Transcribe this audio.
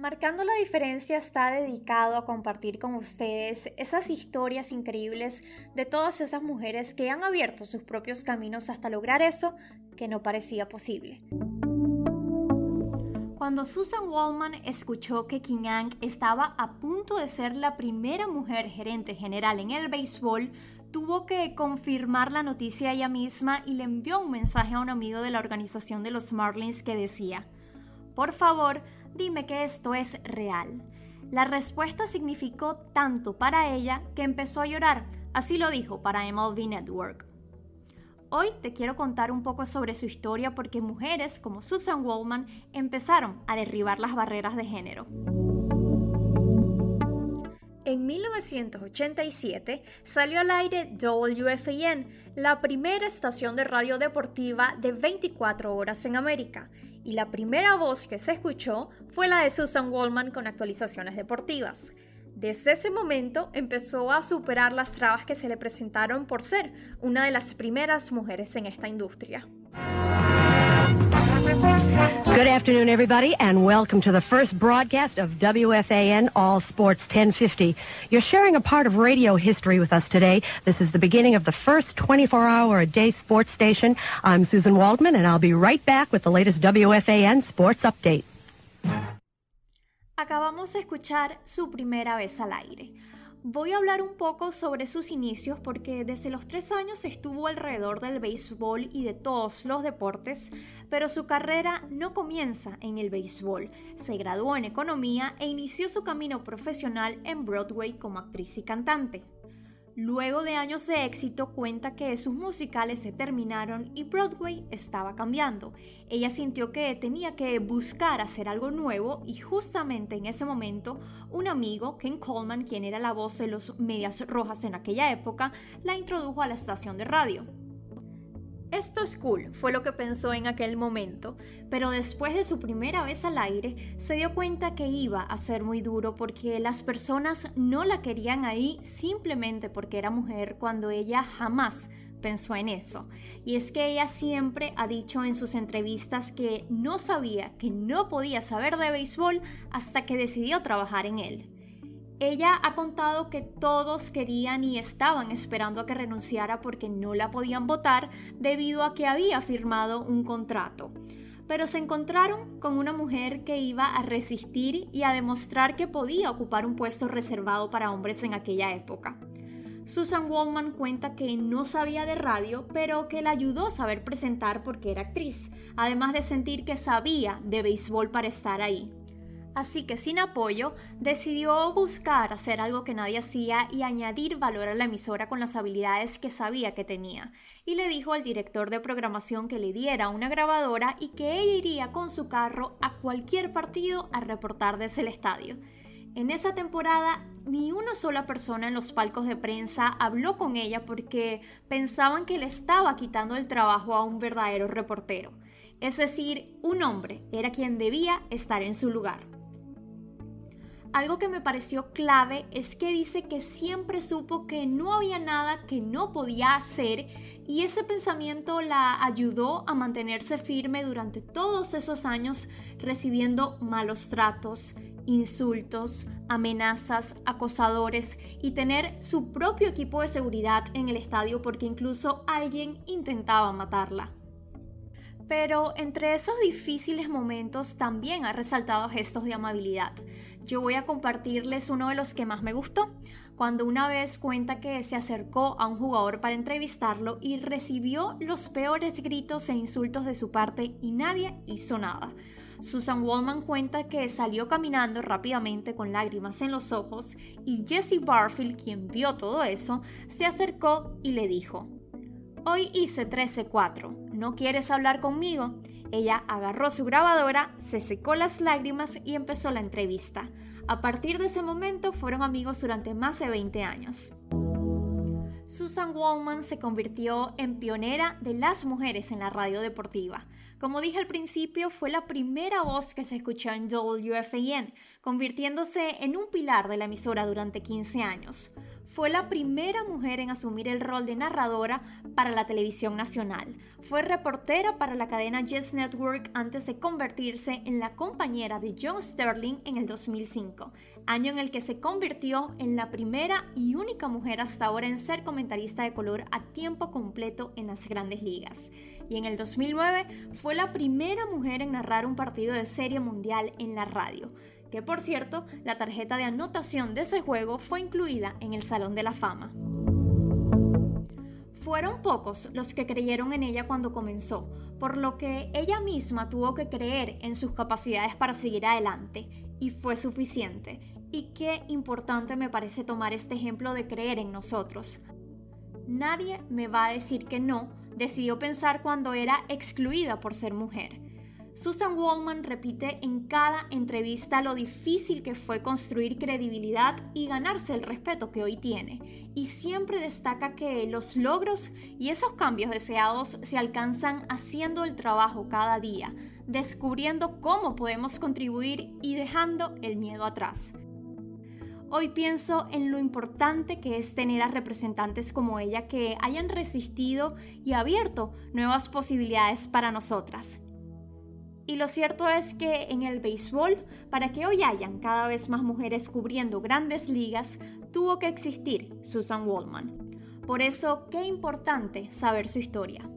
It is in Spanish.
Marcando la diferencia está dedicado a compartir con ustedes esas historias increíbles de todas esas mujeres que han abierto sus propios caminos hasta lograr eso que no parecía posible. Cuando Susan Wallman escuchó que King Ang estaba a punto de ser la primera mujer gerente general en el béisbol, tuvo que confirmar la noticia ella misma y le envió un mensaje a un amigo de la organización de los Marlins que decía, por favor, dime que esto es real. La respuesta significó tanto para ella que empezó a llorar, así lo dijo para MLB Network. Hoy te quiero contar un poco sobre su historia porque mujeres como Susan Wallman empezaron a derribar las barreras de género. En 1987 salió al aire WFAN, la primera estación de radio deportiva de 24 horas en América, y la primera voz que se escuchó fue la de Susan Wallman con actualizaciones deportivas. Desde ese momento empezó a superar las trabas que se le presentaron por ser una de las primeras mujeres en esta industria. Good afternoon, everybody, and welcome to the first broadcast of WFAN All Sports 1050. You're sharing a part of radio history with us today. This is the beginning of the first 24-hour-a-day sports station. I'm Susan Waldman, and I'll be right back with the latest WFAN sports update. Acabamos de escuchar su primera vez al aire. Voy a hablar un poco sobre sus inicios porque desde los tres años estuvo alrededor del béisbol y de todos los deportes, pero su carrera no comienza en el béisbol. Se graduó en economía e inició su camino profesional en Broadway como actriz y cantante. Luego de años de éxito cuenta que sus musicales se terminaron y Broadway estaba cambiando. Ella sintió que tenía que buscar hacer algo nuevo y justamente en ese momento un amigo, Ken Coleman, quien era la voz de los Medias Rojas en aquella época, la introdujo a la estación de radio. Esto es cool, fue lo que pensó en aquel momento, pero después de su primera vez al aire se dio cuenta que iba a ser muy duro porque las personas no la querían ahí simplemente porque era mujer cuando ella jamás pensó en eso. Y es que ella siempre ha dicho en sus entrevistas que no sabía, que no podía saber de béisbol hasta que decidió trabajar en él. Ella ha contado que todos querían y estaban esperando a que renunciara porque no la podían votar debido a que había firmado un contrato. Pero se encontraron con una mujer que iba a resistir y a demostrar que podía ocupar un puesto reservado para hombres en aquella época. Susan Wallman cuenta que no sabía de radio, pero que la ayudó a saber presentar porque era actriz, además de sentir que sabía de béisbol para estar ahí. Así que sin apoyo, decidió buscar hacer algo que nadie hacía y añadir valor a la emisora con las habilidades que sabía que tenía. Y le dijo al director de programación que le diera una grabadora y que ella iría con su carro a cualquier partido a reportar desde el estadio. En esa temporada, ni una sola persona en los palcos de prensa habló con ella porque pensaban que le estaba quitando el trabajo a un verdadero reportero. Es decir, un hombre era quien debía estar en su lugar. Algo que me pareció clave es que dice que siempre supo que no había nada que no podía hacer y ese pensamiento la ayudó a mantenerse firme durante todos esos años recibiendo malos tratos, insultos, amenazas, acosadores y tener su propio equipo de seguridad en el estadio porque incluso alguien intentaba matarla. Pero entre esos difíciles momentos también ha resaltado gestos de amabilidad yo voy a compartirles uno de los que más me gustó, cuando una vez cuenta que se acercó a un jugador para entrevistarlo y recibió los peores gritos e insultos de su parte y nadie hizo nada. Susan Wallman cuenta que salió caminando rápidamente con lágrimas en los ojos y Jesse Barfield, quien vio todo eso, se acercó y le dijo, Hoy hice 13-4, ¿no quieres hablar conmigo? Ella agarró su grabadora, se secó las lágrimas y empezó la entrevista. A partir de ese momento fueron amigos durante más de 20 años. Susan Wallman se convirtió en pionera de las mujeres en la radio deportiva. Como dije al principio, fue la primera voz que se escuchó en WFAN, convirtiéndose en un pilar de la emisora durante 15 años. Fue la primera mujer en asumir el rol de narradora para la televisión nacional. Fue reportera para la cadena Yes Network antes de convertirse en la compañera de John Sterling en el 2005, año en el que se convirtió en la primera y única mujer hasta ahora en ser comentarista de color a tiempo completo en las grandes ligas. Y en el 2009 fue la primera mujer en narrar un partido de serie mundial en la radio que por cierto, la tarjeta de anotación de ese juego fue incluida en el Salón de la Fama. Fueron pocos los que creyeron en ella cuando comenzó, por lo que ella misma tuvo que creer en sus capacidades para seguir adelante, y fue suficiente. Y qué importante me parece tomar este ejemplo de creer en nosotros. Nadie me va a decir que no, decidió pensar cuando era excluida por ser mujer Susan Wallman repite en cada entrevista lo difícil que fue construir credibilidad y ganarse el respeto que hoy tiene, y siempre destaca que los logros y esos cambios deseados se alcanzan haciendo el trabajo cada día, descubriendo cómo podemos contribuir y dejando el miedo atrás. Hoy pienso en lo importante que es tener a representantes como ella que hayan resistido y abierto nuevas posibilidades para nosotras y lo cierto es que en el béisbol, para que hoy hayan cada vez más mujeres cubriendo grandes ligas, tuvo que existir Susan Waldman. Por eso, qué importante saber su historia.